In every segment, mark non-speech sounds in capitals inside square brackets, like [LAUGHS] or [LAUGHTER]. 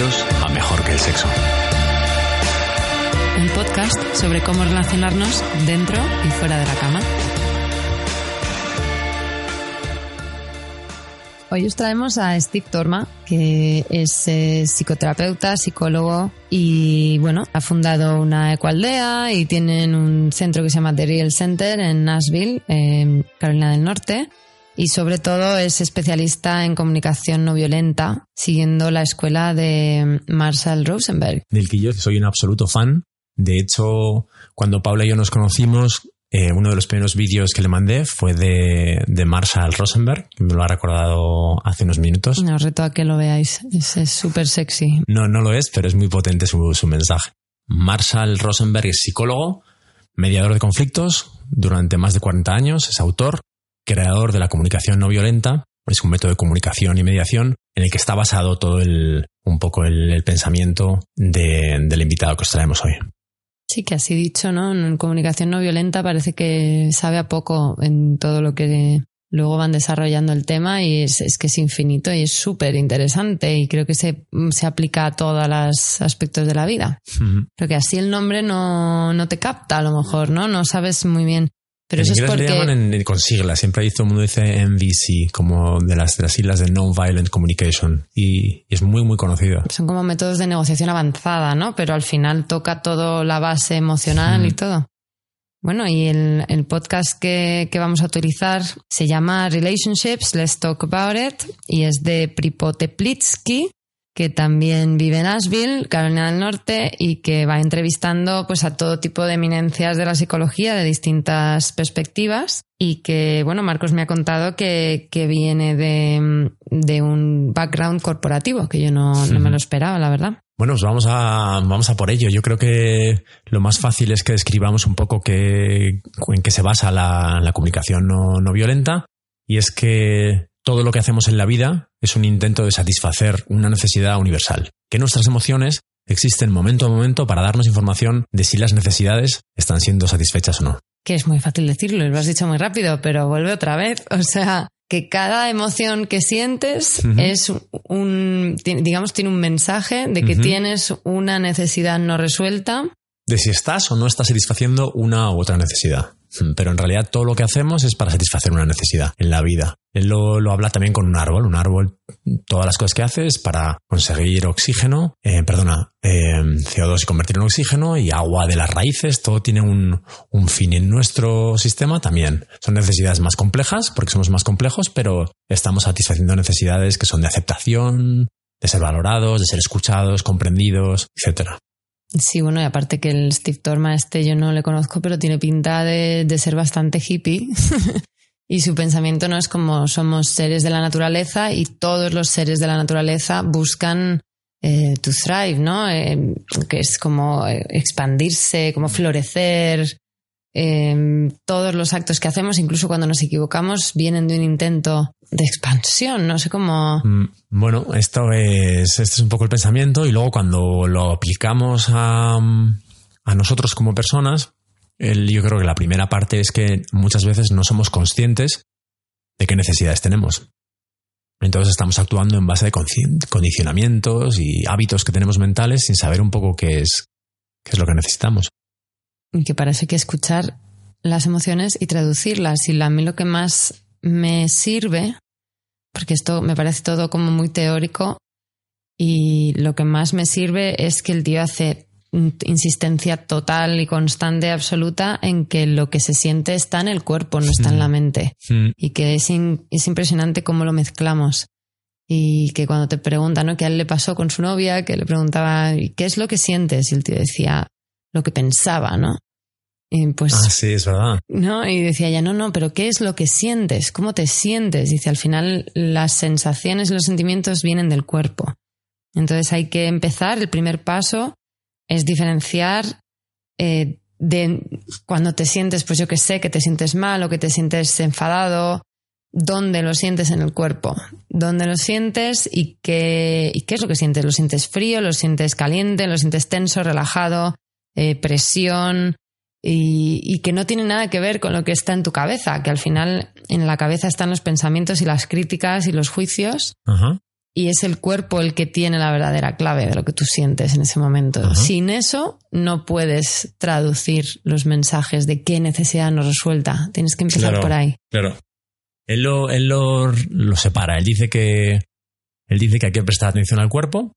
Bienvenidos a Mejor que el Sexo. Un podcast sobre cómo relacionarnos dentro y fuera de la cama. Hoy os traemos a Steve Torma, que es eh, psicoterapeuta, psicólogo y bueno, ha fundado una ecualdea y tienen un centro que se llama The Real Center en Nashville, en Carolina del Norte. Y sobre todo es especialista en comunicación no violenta, siguiendo la escuela de Marshall Rosenberg. Del que yo soy un absoluto fan. De hecho, cuando Paula y yo nos conocimos, eh, uno de los primeros vídeos que le mandé fue de, de Marshall Rosenberg, que me lo ha recordado hace unos minutos. Os reto a que lo veáis, es súper sexy. No, no lo es, pero es muy potente su, su mensaje. Marshall Rosenberg es psicólogo, mediador de conflictos durante más de 40 años, es autor, creador de la comunicación no violenta, es un método de comunicación y mediación en el que está basado todo el, un poco el, el pensamiento de, del invitado que os traemos hoy. Sí, que así dicho, ¿no? En comunicación no violenta parece que sabe a poco en todo lo que luego van desarrollando el tema y es, es que es infinito y es súper interesante y creo que se, se aplica a todos los aspectos de la vida. Ujú. Pero que así el nombre no, no te capta a lo mejor, ¿no? No sabes muy bien. Pero en eso es porque... le llaman en- con siglas, siempre ahí todo el mundo dice MVC, como de las, de las siglas de Non-Violent Communication, y, y es muy, muy conocido. Son como métodos de negociación avanzada, ¿no? Pero al final toca todo la base emocional y todo. Bueno, y el, el podcast que, que vamos a utilizar se llama Relationships, Let's Talk About It, y es de Pripoteplitsky, que también vive en Asheville, Carolina del Norte, y que va entrevistando pues a todo tipo de eminencias de la psicología de distintas perspectivas. Y que, bueno, Marcos me ha contado que, que viene de, de un background corporativo, que yo no, no me lo esperaba, la verdad. Bueno, pues vamos a, vamos a por ello. Yo creo que lo más fácil es que describamos un poco qué, en qué se basa la, la comunicación no, no violenta. Y es que todo lo que hacemos en la vida es un intento de satisfacer una necesidad universal. Que nuestras emociones existen momento a momento para darnos información de si las necesidades están siendo satisfechas o no. que es muy fácil decirlo, lo has dicho muy rápido, pero vuelve otra vez. [LAUGHS] O sea, que cada emoción que sientes es un, digamos, tiene un mensaje de que tienes una necesidad no resuelta. de si estás o no estás satisfaciendo una u otra necesidad. Mm, Pero en realidad todo lo que hacemos es para satisfacer una necesidad en la vida. Él lo, lo habla también con un árbol. Un árbol, todas las cosas que hace es para conseguir oxígeno, eh, perdona, eh, CO2 y convertirlo en oxígeno y agua de las raíces. Todo tiene un, un fin en nuestro sistema también. Son necesidades más complejas porque somos más complejos, pero estamos satisfaciendo necesidades que son de aceptación, de ser valorados, de ser escuchados, comprendidos, etcétera. Sí, bueno, y aparte que el Steve Torma este yo no le conozco, pero tiene pinta de, de ser bastante hippie. [LAUGHS] y su pensamiento no es como somos seres de la naturaleza y todos los seres de la naturaleza buscan eh, to thrive, ¿no? Eh, que es como eh, expandirse, como florecer. Eh, todos los actos que hacemos, incluso cuando nos equivocamos, vienen de un intento de expansión. No sé cómo. Mm, Bueno, esto es, este es un poco el pensamiento y luego cuando lo aplicamos a, a nosotros como personas, yo creo que la primera parte es que muchas veces no somos conscientes de qué necesidades tenemos. Entonces estamos actuando en base de condicionamientos y hábitos que tenemos mentales sin saber un poco qué es, qué es lo que necesitamos. Que hay que escuchar las emociones y traducirlas. Y a mí lo que más me sirve, porque esto me parece todo como muy teórico, y lo que más me sirve es que el tío hace mm, insistencia total y constante, absoluta, en que lo que se siente está en el cuerpo, no está en la mente. Mm, Y que es, in- es impresionante cómo lo mezclamos. Y que cuando te preguntan, ¿no? Que a él le pasó con su novia, que le preguntaba, "¿Y ¿qué es lo que sientes? Y el tío decía, lo que pensaba, ¿no? Y pues, Ah, sí, es verdad. ¿no? Y decía ella, no, no, pero ¿qué es lo que sientes? ¿Cómo te sientes? Dice, al final las sensaciones y los sentimientos vienen del cuerpo. Entonces hay que empezar, el primer paso es diferenciar eh, de cuando te sientes, pues yo que sé, que te sientes mal o que te sientes enfadado, dónde lo sientes en el cuerpo, dónde lo sientes y qué, y qué es lo que sientes. ¿Lo sientes frío? ¿Lo sientes caliente? ¿Lo sientes tenso, relajado? eh, presión? Y, y que no tiene nada que ver con lo que está en tu cabeza, que al final en la cabeza están los pensamientos y las críticas y los juicios Ajá. y es el cuerpo el que tiene la verdadera clave de lo que tú sientes en ese momento. Sin eso no puedes traducir los mensajes de qué necesidad nos resuelta. Tienes que empezar por ahí. Claro. Él lo, él lo, lo separa. Él dice que él dice que hay que prestar atención al cuerpo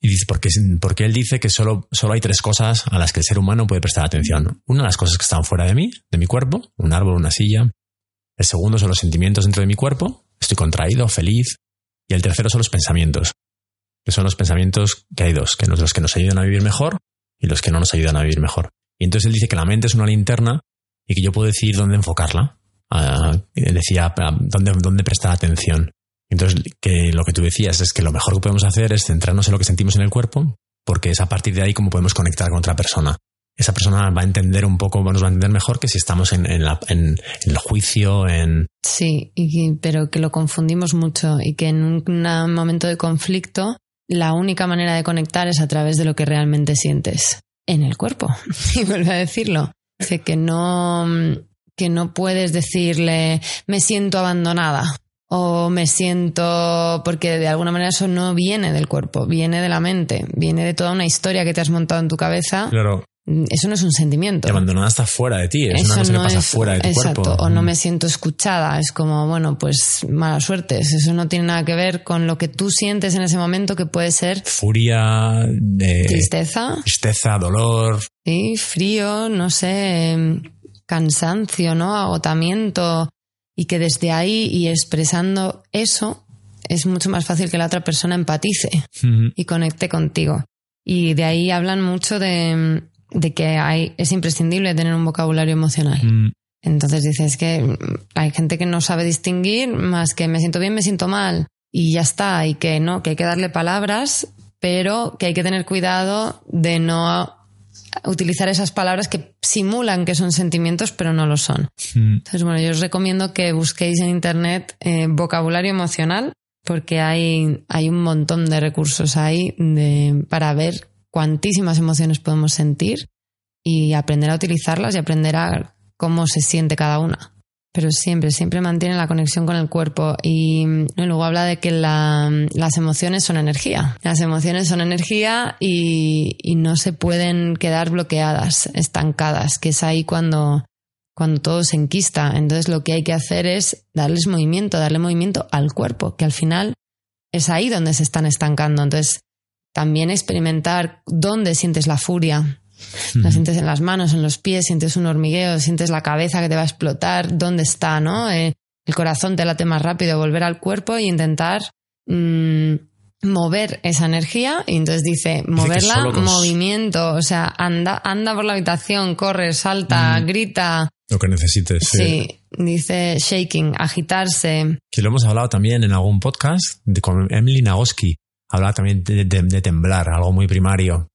y dice, porque, porque él dice que solo, solo hay tres cosas a las que el ser humano puede prestar atención. Una, las cosas que están fuera de mí, de mi cuerpo, un árbol, una silla. El segundo son los sentimientos dentro de mi cuerpo, estoy contraído, feliz. Y el tercero son los pensamientos, que son los pensamientos que hay dos, que los que nos ayudan a vivir mejor y los que no nos ayudan a vivir mejor. Y entonces él dice que la mente es una linterna y que yo puedo decidir dónde enfocarla. Ah, decía dónde, dónde prestar atención. Entonces, que lo que tú decías es que lo mejor que podemos hacer es centrarnos en lo que sentimos en el cuerpo, porque es a partir de ahí como podemos conectar con otra persona. Esa persona va a entender un poco, nos va a entender mejor que si estamos en, en, el juicio, en... Sí, pero que lo confundimos mucho y que en un momento de conflicto la única manera de conectar es a través de lo que realmente sientes en el cuerpo. [LAUGHS] Y vuelvo a decirlo. Dice que no, que no puedes decirle me siento abandonada o me siento porque de alguna manera eso no viene del cuerpo, viene de la mente, viene de toda una historia que te has montado en tu cabeza. Claro. Eso no es un sentimiento. Te abandonada está fuera de ti, es una cosa que pasa fuera de tu exacto, O no me siento escuchada, es como, bueno, pues mala suerte. Eso no tiene nada que ver con lo que tú sientes en ese momento, que puede ser. Furia, de tristeza. Tristeza, dolor. Sí, frío, no sé, cansancio, ¿no? Agotamiento y que desde ahí y expresando eso es mucho más fácil que la otra persona empatice y conecte contigo. Y de ahí hablan mucho de, que hay, es imprescindible tener un vocabulario emocional. Mm. Entonces dices que hay gente que no sabe distinguir más que me siento bien, me siento mal y ya está, y que no, que hay que darle palabras, pero que hay que tener cuidado de no utilizar esas palabras que simulan que son sentimientos, pero no lo son. Hmm. Entonces, bueno, yo os recomiendo que busquéis en Internet eh, vocabulario emocional, porque hay, hay un montón de recursos ahí de, para ver cuantísimas emociones podemos sentir y aprender a utilizarlas y aprender a cómo se siente cada una pero siempre, siempre mantiene la conexión con el cuerpo. Y, luego habla de que las emociones son energía. Las emociones son energía y, no se pueden quedar bloqueadas, estancadas, que es ahí cuando, cuando todo se enquista. Entonces lo que hay que hacer es darles movimiento, darle movimiento al cuerpo, que al final es ahí donde se están estancando. Entonces también experimentar dónde sientes la furia, la sientes en las manos, en los pies, sientes un hormigueo, sientes la cabeza que te va a explotar, ¿dónde está, no? Eh, el corazón te late más rápido, volver al cuerpo e intentar mm, mover esa energía. Y entonces dice, moverla, movimiento, o sea, anda, anda por la habitación, corre, salta, mm. grita. Lo que necesites. Sí. dice shaking, agitarse. Que lo hemos hablado también en algún podcast con Emily Nagoski. Hablaba también de temblar, algo muy primario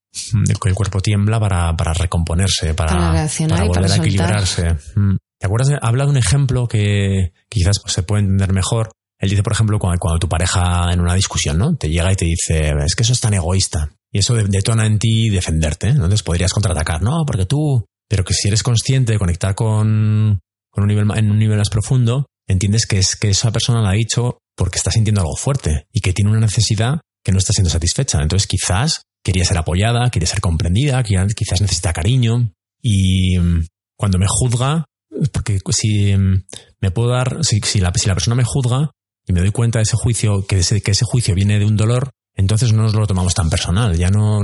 el cuerpo tiembla para, para recomponerse, para, para, volver a equilibrarse. Mm. ¿Te acuerdas? Habla de un ejemplo que, quizás pues, se puede entender mejor. Él dice, por ejemplo, cuando, cuando, tu pareja en una discusión, ¿no? Te llega y te dice, es que eso es tan egoísta. Y eso detona en ti defenderte. Entonces podrías contraatacar, no, porque tú. Pero que si eres consciente de conectar con, con un nivel, en un nivel más profundo, entiendes que, es, que esa persona lo ha dicho porque está sintiendo algo fuerte y que tiene una necesidad que no está siendo satisfecha. Entonces quizás quería ser apoyada, quería ser comprendida, quizás necesita cariño. Y mm, cuando me juzga, porque si mm, me puedo dar, si, la, persona me juzga y me doy cuenta de ese juicio, que ese, que ese juicio viene de un dolor, entonces no nos lo tomamos tan personal. Ya no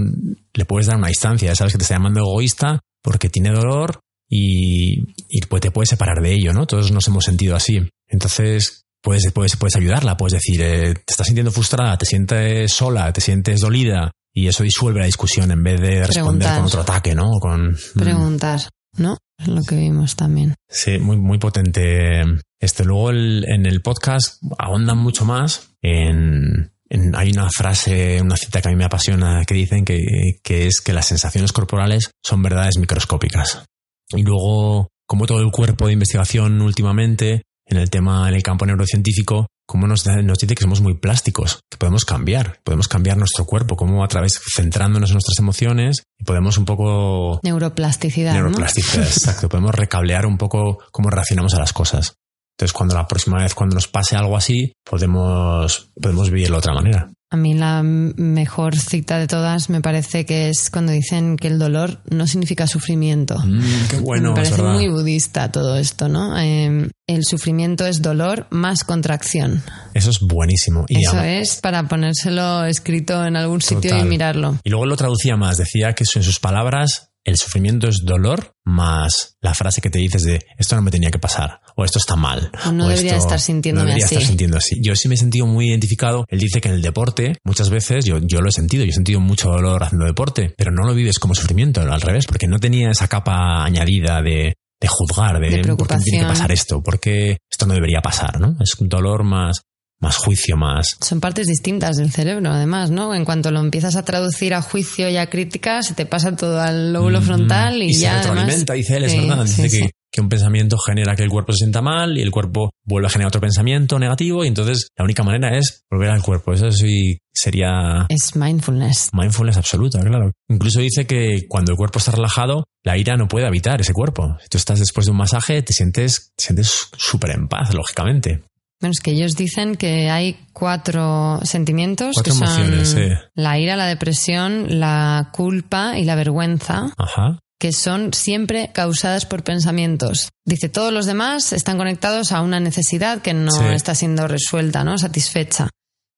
le puedes dar una distancia, sabes que te está llamando egoísta porque tiene dolor y, pues te puedes separar de ello, ¿no? Todos nos hemos sentido así. Entonces, puedes, puedes, puedes ayudarla, puedes decir, eh, te estás sintiendo frustrada, te sientes sola, te sientes dolida, y eso disuelve la discusión en vez de responder con otro ataque, ¿no? Con, mm. Preguntar, ¿no? Es lo que vimos también. Sí, muy, muy potente. Este, luego en el podcast ahondan mucho más en, hay una frase, una cita que a mí me apasiona que dicen que, que, es que las sensaciones corporales son verdades microscópicas. Y luego, como todo el cuerpo de investigación últimamente, en el tema, en el campo neurocientífico, cómo nos, nos, dice que somos muy plásticos, que podemos cambiar, podemos cambiar nuestro cuerpo, cómo a través, centrándonos en nuestras emociones, podemos un poco... Neuroplasticidad. Neuroplasticidad, [LAUGHS] exacto. Podemos recablear un poco cómo reaccionamos a las cosas. Entonces, cuando la próxima vez, cuando nos pase algo así, podemos, podemos vivirlo de otra manera. A mí la mejor cita de todas me parece que es cuando dicen que el dolor no significa sufrimiento. Mm, qué bueno. me parece muy budista todo esto, ¿no? Eh, el sufrimiento es dolor más contracción. Eso es buenísimo. Y Eso es para ponérselo escrito en algún sitio Total. y mirarlo. Y luego lo traducía más, decía que en sus palabras el sufrimiento es dolor más la frase que te dices de esto no me tenía que pasar o esto está mal. O no debería esto estar sintiéndome no debería así. estar sintiendo así. Yo sí me he sentido muy identificado. Él dice que en el deporte muchas veces yo, yo lo he sentido, yo he sentido mucho dolor haciendo deporte, pero no lo vives como sufrimiento, al revés, porque no tenía esa capa añadida de, de juzgar, de, De por qué tiene que pasar esto, por qué esto no debería pasar, ¿no? Es un dolor más, más juicio, más... Son partes distintas del cerebro, además, ¿no? En cuanto lo empiezas a traducir a juicio y a crítica, se te pasa todo al lóbulo Mm, frontal y, se ya. además- retroalimenta, dice él, es Sí, verdad. Dice sí, que, sí. que un pensamiento genera que el cuerpo se sienta mal y el cuerpo vuelve a generar otro pensamiento negativo y entonces la única manera es volver al cuerpo. Eso sí sería Es mindfulness. mindfulness absoluta, claro. Incluso dice que cuando el cuerpo está relajado, la ira no puede habitar ese cuerpo. Si tú estás después de un masaje, te sientes te sientes súper en paz, lógicamente. Bueno, es que ellos dicen que hay cuatro sentimientos Cuatro que son sí. la ira, la depresión, la culpa y la vergüenza, Ajá. que son siempre causadas por pensamientos. Dice, todos los demás están conectados a una necesidad que no Sí. está siendo resuelta, ¿no? Satisfecha.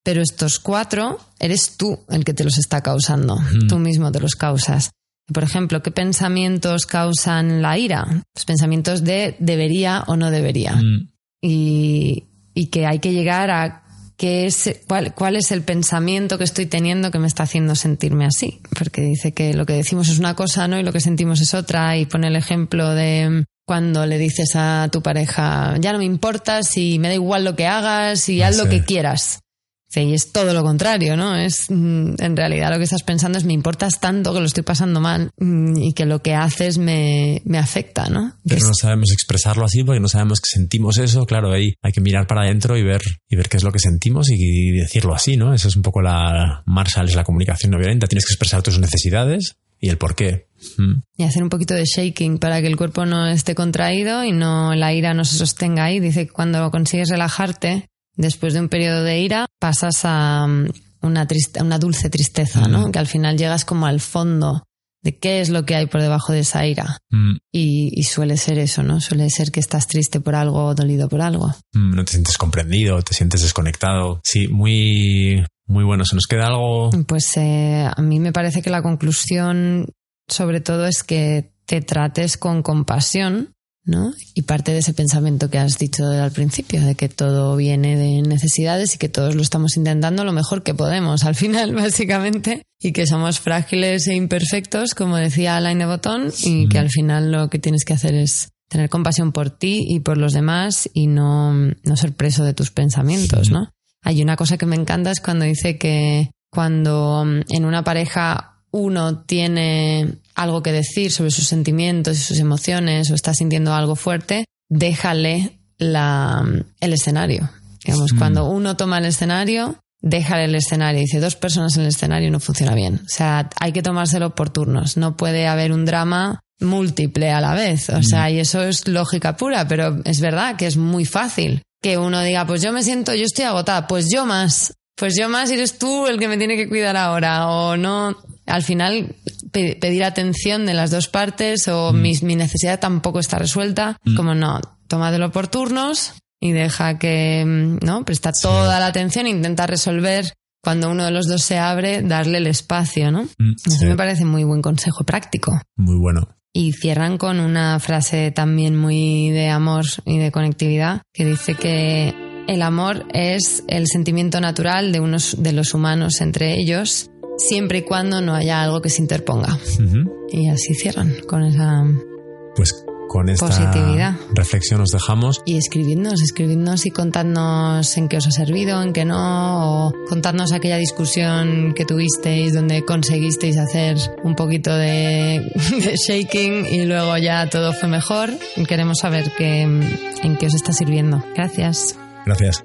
Pero estos cuatro, eres tú el que te los está causando. Tú mismo te los causas. Por ejemplo, ¿qué pensamientos causan la ira? Pues pensamientos de debería o no debería Mm, y, y que hay que llegar a qué es, cuál, cuál es el pensamiento que estoy teniendo que me está haciendo sentirme así. Porque dice que lo que decimos es una cosa, ¿no? Y lo que sentimos es otra. Y pone el ejemplo de cuando le dices a tu pareja, ya no me importa si me da igual lo que hagas y haz lo que quieras. Y es todo lo contrario, ¿no? Es mm, en realidad lo que estás pensando es me importas tanto que lo estoy pasando mal mm, y que lo que haces me, me afecta, ¿no? Pero no sabemos expresarlo así porque no sabemos que sentimos eso. Claro, ahí hay que mirar para adentro y ver, y ver qué es lo que sentimos y, decirlo así, ¿no? Eso es un poco la Marshall, es la comunicación no violenta. Tienes que expresar tus necesidades y el por qué. Mm. y hacer un poquito de shaking para que el cuerpo no esté contraído y no la ira no se sostenga ahí. Dice que cuando consigues relajarte, después de un periodo de ira, pasas a um, una, triste- una dulce tristeza, ¿no? Mm. Que al final llegas como al fondo de qué es lo que hay por debajo de esa ira. Mm. Y, y suele ser eso, ¿no? Suele ser que estás triste por algo o dolido por algo. Mm, no te sientes comprendido, te sientes desconectado. Sí, muy, muy bueno. ¿Se nos queda algo? Pues eh, a mí me parece que la conclusión, sobre todo, es que te trates con compasión, ¿no? Y parte de ese pensamiento que has dicho al principio, de que todo viene de necesidades y que todos lo estamos intentando lo mejor que podemos, al final, [LAUGHS] básicamente, y que somos frágiles e imperfectos, como decía Alain Botón, y que al final lo que tienes que hacer es tener compasión por ti y por los demás y no, no ser preso de tus pensamientos, ¿no? Hay una cosa que me encanta es cuando dice que cuando mm, en una pareja uno tiene algo que decir sobre sus sentimientos y sus emociones o está sintiendo algo fuerte, déjale la, mm, el escenario. Digamos, Mm. cuando uno toma el escenario, déjale el escenario. Dice, dos personas en el escenario no funciona bien. O sea, hay que tomárselo por turnos. No puede haber un drama múltiple a la vez. O sea, y eso es lógica pura, pero es verdad que es muy fácil que uno diga, pues yo me siento, yo estoy agotada, pues yo más, pues yo más eres tú el que me tiene que cuidar ahora, o no. Al final, pe- pedir atención de las dos partes, o mi, mi necesidad tampoco está resuelta, como no, tómatelo por turnos y deja que, mm, ¿no? Presta toda la atención e intenta resolver. Cuando uno de los dos se abre, darle el espacio, ¿no? Mm, Eso sí. me parece muy buen consejo práctico. Muy bueno. Y cierran con una frase también muy de amor y de conectividad que dice que el amor es el sentimiento natural de unos de los humanos entre ellos, siempre y cuando no haya algo que se interponga. Y así cierran con esa Pues con esta Positividad. reflexión nos dejamos. y escribidnos, escribidnos y contadnos en qué os ha servido, en qué no, o contadnos aquella discusión que tuvisteis donde conseguisteis hacer un poquito de, [LAUGHS] de shaking y luego ya todo fue mejor. Queremos saber en qué os está sirviendo. Gracias. Gracias.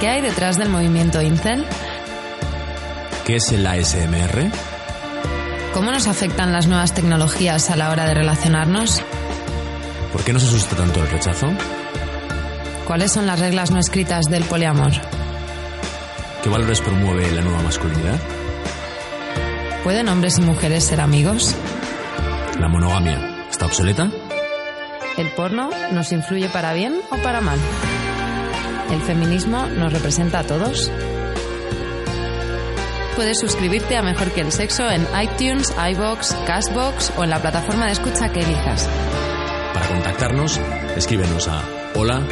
¿Qué hay detrás del movimiento Incel? ¿Qué es el ASMR? ¿Cómo nos afectan las nuevas tecnologías a la hora de relacionarnos? ¿Por qué nos asusta tanto el rechazo? ¿Cuáles son las reglas no escritas del poliamor? ¿Qué valores promueve la nueva masculinidad? ¿Pueden hombres y mujeres ser amigos? ¿La monogamia está obsoleta? ¿El porno nos influye para bien o para mal? ¿El feminismo nos representa a todos? Puedes suscribirte a Mejor que el Sexo en iTunes, iBox, Castbox o en la plataforma de escucha que elijas. Para contactarnos, escríbenos a hola.